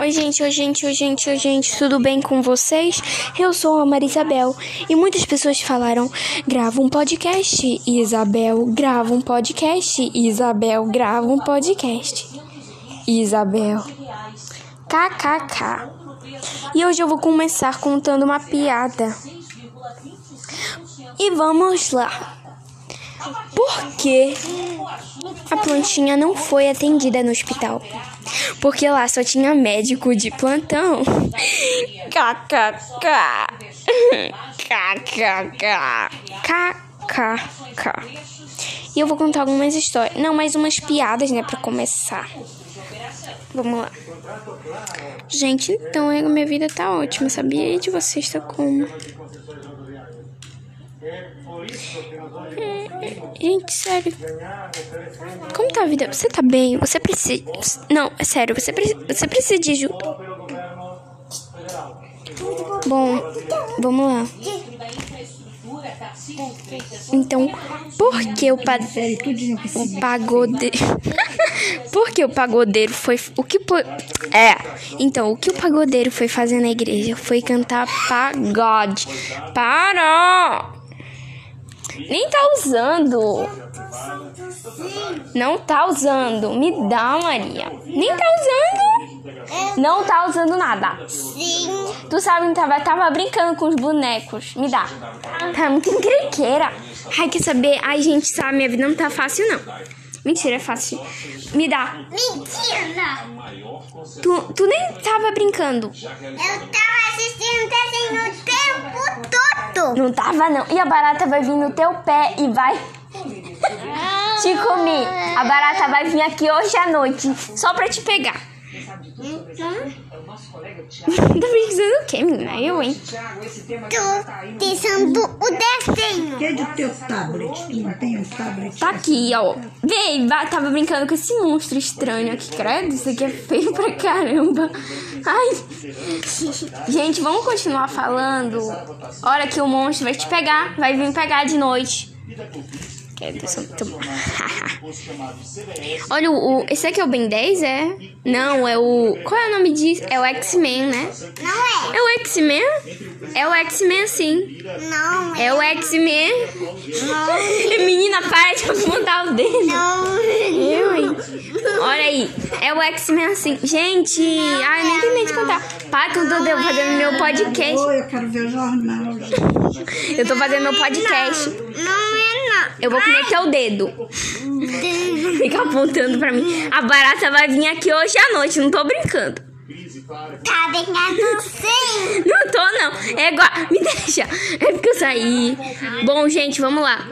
Oi, gente, oi, gente, oi, gente, oi, gente, tudo bem com vocês? Eu sou a Marisabel e muitas pessoas falaram: grava um podcast, Isabel, grava um podcast, Isabel, grava um podcast, Isabel. KKK. E hoje eu vou começar contando uma piada. E vamos lá. Por que a plantinha não foi atendida no hospital? Porque lá só tinha médico de plantão. KKK. KKK. KKK. E eu vou contar algumas histórias. Não, mais umas piadas, né, pra começar. Vamos lá. Gente, então a minha vida tá ótima, sabia? E de vocês tá como? É, gente, sério. Como tá a vida? Você tá bem? Você precisa. Não, é sério, você, pre... você precisa de ajuda. Bom, vamos lá. Então, por que o, pa... o pagodeiro. por que o pagodeiro foi. O que. É. Então, o que o pagodeiro foi fazer na igreja foi cantar pagode. Para! Nem tá usando. Não tá usando. Me dá, Maria. Nem tá usando. Não tá usando nada. Sim. Tu sabe, tava, tava brincando com os bonecos. Me dá. Tá muito encrenqueira. Ai, quer saber? Ai, gente, sabe, minha vida não tá fácil, não. Mentira, é fácil. Me dá. Mentira. Tu, tu nem tava brincando. Eu tava assistindo desenho o tempo todo. Não tava, não. E a barata vai vir no teu pé e vai te comer. A barata vai vir aqui hoje à noite só pra te pegar. Tá pensando o quê, menina? Eu, hein? Tô pensando o desenho. Que é do teu tablet? Tu não tem um tablet? Tá aqui, ó. Vem, tava brincando com esse monstro estranho aqui, credo. Isso aqui é feio pra caramba. Ai. Gente, vamos continuar falando. Hora que o monstro vai te pegar, vai vir pegar de noite. Credo, eu sou muito... Olha, o, o- esse aqui é o Ben 10, é? Não, é o... Qual é o nome disso? É o X-Men, né? Não é. É o X-Men? É o X-Men, sim. Não é. É o X-Men. Menina, para de apontar o dedo. Não. Eu, hein? Olha aí. É o X-Men assim. Gente, ai, eu nem terminei de contar. Para que eu tô fazendo meu podcast. Oi, eu quero ver o jornal. Eu tô fazendo meu podcast. Não é não. Eu vou comer teu dedo. Fica apontando pra mim. A barata vai vir aqui hoje à noite, não tô brincando. Tá brincando sim. Não tô, não. É igual. Me deixa. É porque eu saí. Bom, gente, vamos lá.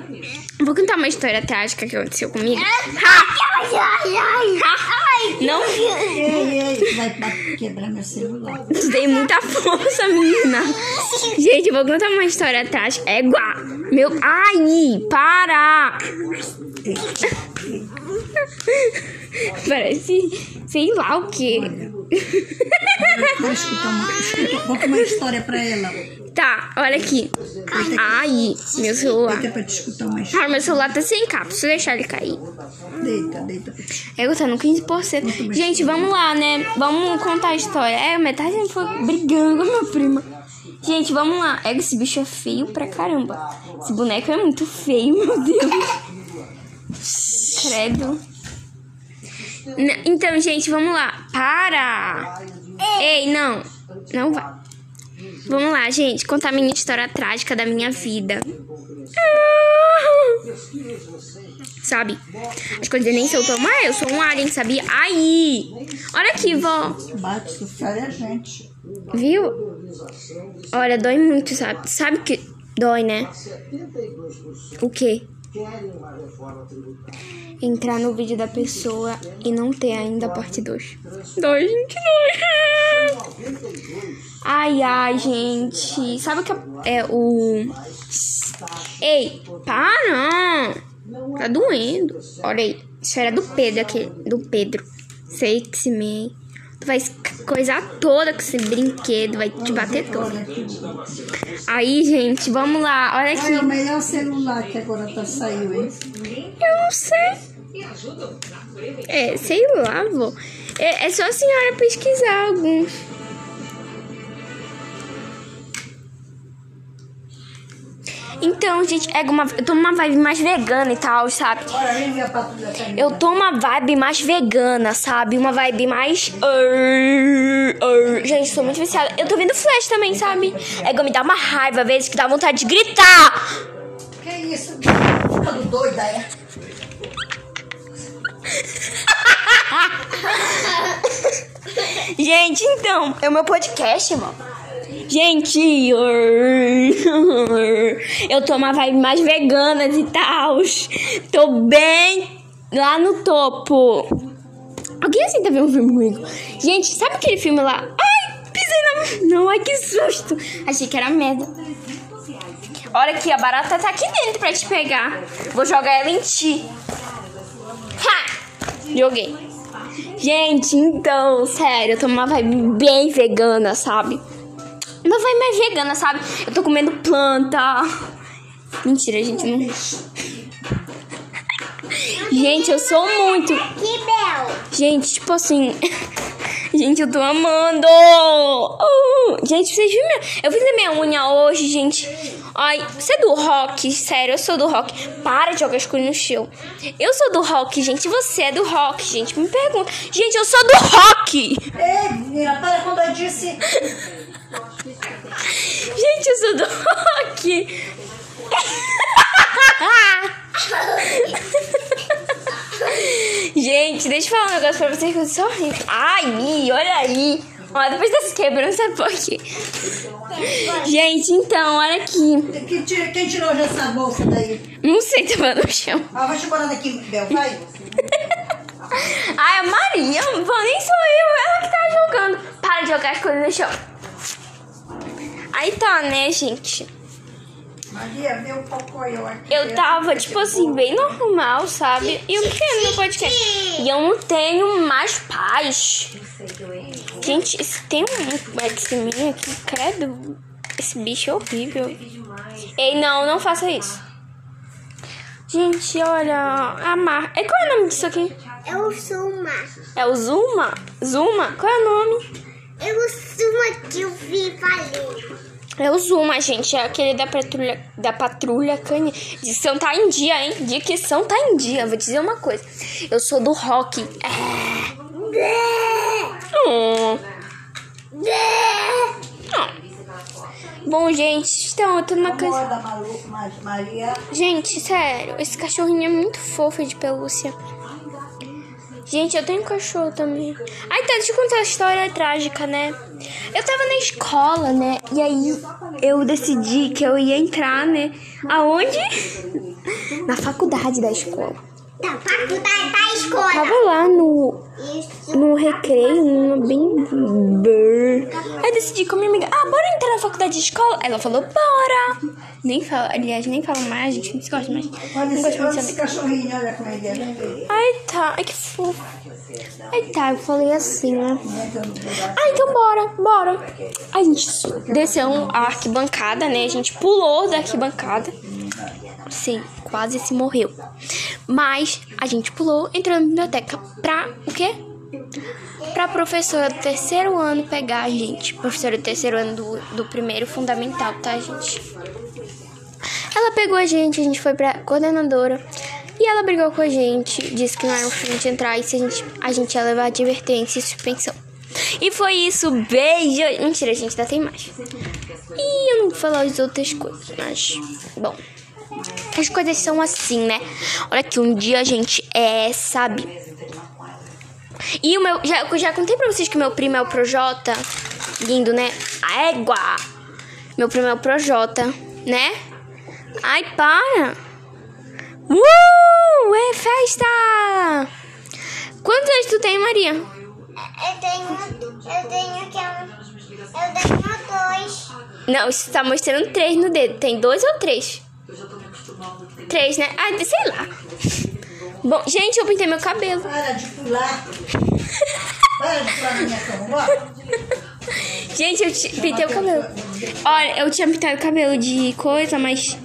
Vou contar uma história trágica que aconteceu comigo. Ha! Não Ei, ei, vai pra quebrar meu celular. Tu tem muita força, menina. Gente, eu vou contar uma história trágica. É igual. Meu. Ai, para! Parece. Sei lá o quê. Vou escutar uma, escuta, conta uma história pra ela. Tá, olha aqui. Ai, meu celular. Deita pra te escutar uma história. Ah, meu celular tá sem capa. Se eu deixar ele cair. Deita, deita É, tá no 15%. Gente, vamos lá, né? Vamos contar a história. É, metade foi brigando com a minha prima. Gente, vamos lá. É, esse bicho é feio pra caramba. Esse boneco é muito feio, meu Deus. Credo. Então, gente, vamos lá. Para! Ei, não. Não vai. Vamos lá, gente. Contar a minha história trágica da minha vida. Sabe? As coisas nem são tão. Ah, eu sou um alien, sabia? Aí! Olha aqui, vó. bate, sufere a gente. Viu? Olha, dói muito, sabe? Sabe que dói, né? O quê? Entrar no vídeo da pessoa e não ter ainda a parte 2. Dói, gente, dói. Ai, ai, gente. Sabe o que é é o. Ei, para! Tá doendo. Olha aí. Isso era do Pedro aqui. Do Pedro. Sei que se me. Tu vai coisar toda com esse brinquedo, vai te bater todo. Aí, gente, vamos lá. Olha Ai, é o aqui. melhor celular que agora tá saiu, hein? Eu não sei. É, sei lá, vô. É, é só a senhora pesquisar alguns. Então, gente, é uma, eu tô numa vibe mais vegana e tal, sabe? Eu tô uma vibe mais vegana, sabe? Uma vibe mais. Gente, sou muito viciada. Eu tô vendo Flash também, sabe? É que me dá uma raiva, às vezes, que dá vontade de gritar. Que isso? Ficando doida, é? Gente, então, é o meu podcast, irmão. Gente, eu tô uma vibe mais veganas e tal. Tô bem lá no topo. Alguém assim tá vendo um filme comigo? Gente, sabe aquele filme lá? Ai, pisei na. Não, ai que susto. Achei que era merda. Olha aqui, a barata tá aqui dentro pra te pegar. Vou jogar ela em ti. Ha! Joguei. Gente, então, sério, eu tô numa vibe bem vegana, sabe? Uma vibe mais vegana, sabe? Eu tô comendo planta. Mentira, gente, não. Gente, eu sou muito. Gente, tipo assim. Gente, eu tô amando! Uh, gente, vocês viram? minha- Eu fiz a minha unha hoje, gente. Ai, você é do rock? Sério, eu sou do rock. Para de jogar as coisas no chão. Eu sou do rock, gente. Você é do rock, gente. Me pergunta. Gente, eu sou do rock! Ei, menina, para quando eu disse. Gente, eu sou do rock! Gente, deixa eu falar um negócio pra vocês que eu sou horrível. Ai, olha aí. Ó, depois se quebrando, sabe por quê? Gente, então, olha aqui. Quem tirou, quem tirou já essa bolsa daí? Não sei, tava no chão. Ah, vai chegando daqui, Bel, vai. Ai, a Maria, nem sou eu, ela que tá jogando. Para de jogar as coisas no chão. Aí tá, né, gente? Maria, meu cocô eu aqui. Eu tava, tipo assim, bem normal, sabe? E eu quero no podcast. E eu não tenho mais paz. Gente, esse tem um X-Men aqui, credo. Esse bicho é horrível. Ei, não, não faça isso. Gente, olha, a mar... É, qual é o nome disso aqui? Eu sou uma. É o Zuma? Zuma? Qual é o nome? Eu sou uma que eu vi falei. É o Zuma, gente. É aquele da patrulha, da patrulha canina. Dicção tá em dia, hein? Dicção tá em dia. Vou dizer uma coisa. Eu sou do rock. É. Hum. Bom, gente, então eu tô numa Maria. Gente, sério, esse cachorrinho é muito fofo de pelúcia. Gente, eu tenho um cachorro também. Ai, tá, deixa eu contar a história trágica, né? Eu tava na escola, né? E aí eu decidi que eu ia entrar, né? Aonde? Na faculdade da escola. Da faculdade da escola. Tava lá no, no recreio, numa bem. Eu decidi com a minha amiga, ah, bora entrar na faculdade de escola? Ela falou, bora! Nem fala, aliás, nem fala mais, a gente não se gosta mais. Olha Não esse, gosto olha muito de esse cachorrinho, olha como ele é. Ai, tá. Ai, que fofo. Ai, tá. Eu falei assim, né? Ah, então bora, bora. A gente desceu a arquibancada, né? A gente pulou da arquibancada. Sim, quase se morreu. Mas a gente pulou, entrou na biblioteca pra o quê? Pra professora do terceiro ano pegar a gente. Professora do terceiro ano do, do primeiro fundamental, tá, gente? Ela pegou a gente, a gente foi pra coordenadora. E ela brigou com a gente, disse que não era pra gente entrar e se a gente, a gente ia levar advertência e suspensão. E foi isso, beijo! Mentira, gente ainda tem mais. E eu não vou falar as outras coisas, mas. Bom. As coisas são assim, né? Olha que um dia a gente é, sabe? E o meu. Já, eu já contei pra vocês que meu primo é o Projota. Lindo, né? A égua! Meu primo é o Projota, né? Ai, para! Uh! É festa! Quantos anos tu tem, Maria? Eu tenho. Eu tenho que. Eu tenho dois. Não, isso tá mostrando três no dedo. Tem dois ou três? Três, né? Ah, sei lá. Bom, gente, eu pintei meu cabelo. Para de pular. Para de pular minha cama. Gente, eu pintei o cabelo. Olha, eu tinha pintado o cabelo de coisa, mas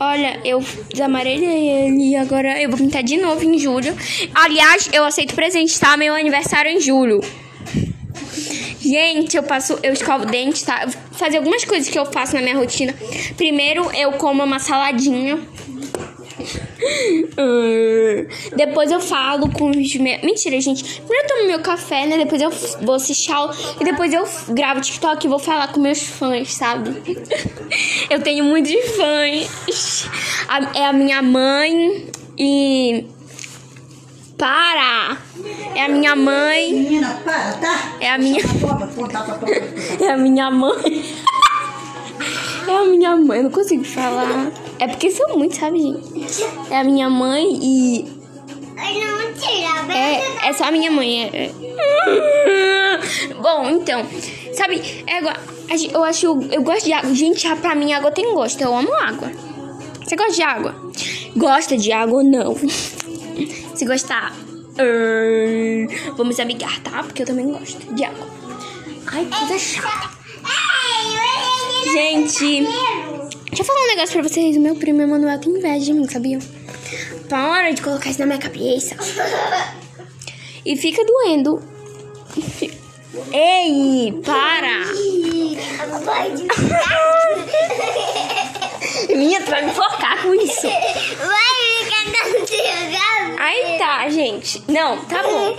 Olha, eu desamarelei ele e agora eu vou pintar de novo em julho. Aliás, eu aceito presente, tá? Meu aniversário é em julho. Gente, eu passo, eu escovo o dente, tá? Fazer algumas coisas que eu faço na minha rotina. Primeiro, eu como uma saladinha. Depois eu falo com os meus. Mentira, gente. Primeiro eu tomo meu café, né? Depois eu vou assistir. E depois eu gravo TikTok e vou falar com meus fãs, sabe? eu tenho muitos fãs. É a minha mãe e. Para! É a minha mãe. Menina, para, tá? É a minha. É a minha mãe. É a minha mãe, eu não consigo falar. É porque são muitos, sabe, gente? É a minha mãe e. Ai, não, tira. É, é só a minha mãe. É... Bom, então, sabe, é igual- eu acho, eu gosto de água. Gente, ah, pra mim água tem gosto. Eu amo água. Você gosta de água? Gosta de água ou não? Se gostar, vamos amigar, tá? Porque eu também gosto de água. Ai, que coisa chata. Gente, deixa eu falar um negócio pra vocês. O meu primo Emanuel tem inveja de mim, sabia? Para de colocar isso na minha cabeça. E fica doendo. Ei, para! Minha, tu vai me focar com isso. Vai. Aí tá, gente. Não, tá bom.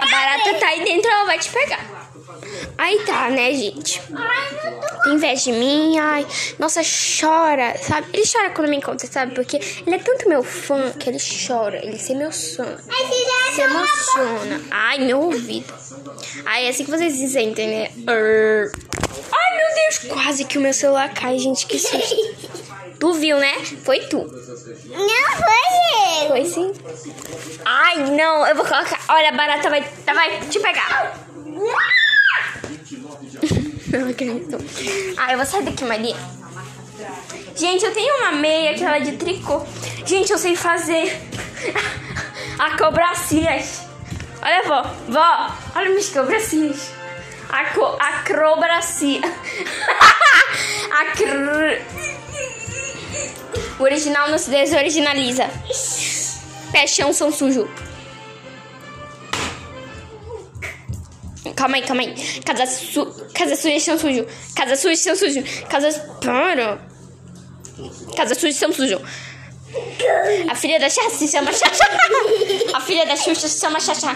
A barata tá aí dentro, ela vai te pegar. Aí tá, né, gente? Tem inveja de mim, ai, nossa, chora, sabe? Ele chora quando me encontra, sabe? Porque ele é tanto meu fã que ele chora, ele se emociona. Ai, se Se emociona. Ai, meu ouvido. Ai, é assim que vocês se sentem, né? Ai, meu Deus, quase que o meu celular cai, gente, que susto. Tu viu, né? Foi tu. Não foi eu. Foi sim. Ai, não, eu vou colocar. Olha, a barata vai, vai te pegar. Não acredito. Ah, eu vou sair daqui, Maria. Gente, eu tenho uma meia que ela é de tricô. Gente, eu sei fazer acrobacias. Olha, vó. Vó, olha minhas acrobacias. Acro, acrobacia. Acro... O original não se desoriginaliza. Pé chão são sujo. Calma aí, calma aí. Casa, su... Casa suja são sujo. Casa suja são sujo. Casa. Para. Casa suja são sujo. A filha da Xuxa se chama Xaxá. A filha da Xuxa se chama Xaxá.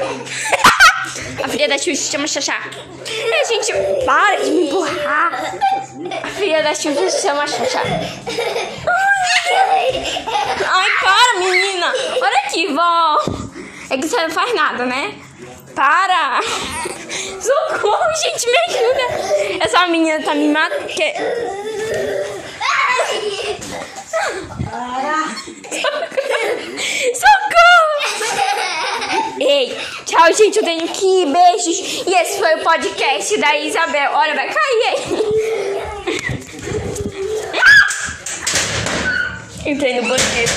A filha da Xuxa se chama Xaxá. É, gente, para de me empurrar. A filha da Xuxa se chama Xaxá. Ai, para, menina. Olha aqui, vó. É que você não faz nada, né? Para. Socorro, gente, me ajuda. Essa menina tá me matando. Socorro! Ei, tchau, gente. Eu tenho que ir. Beijos. E esse foi o podcast da Isabel. Olha, vai cair aí. Entrei no banheiro.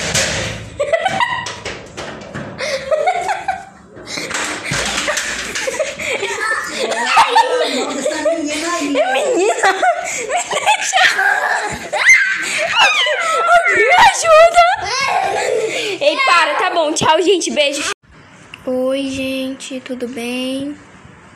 Manda essa menina aí. Menina. Ei, para, tá bom. Tchau, gente. Beijo. Oi, gente. Tudo bem?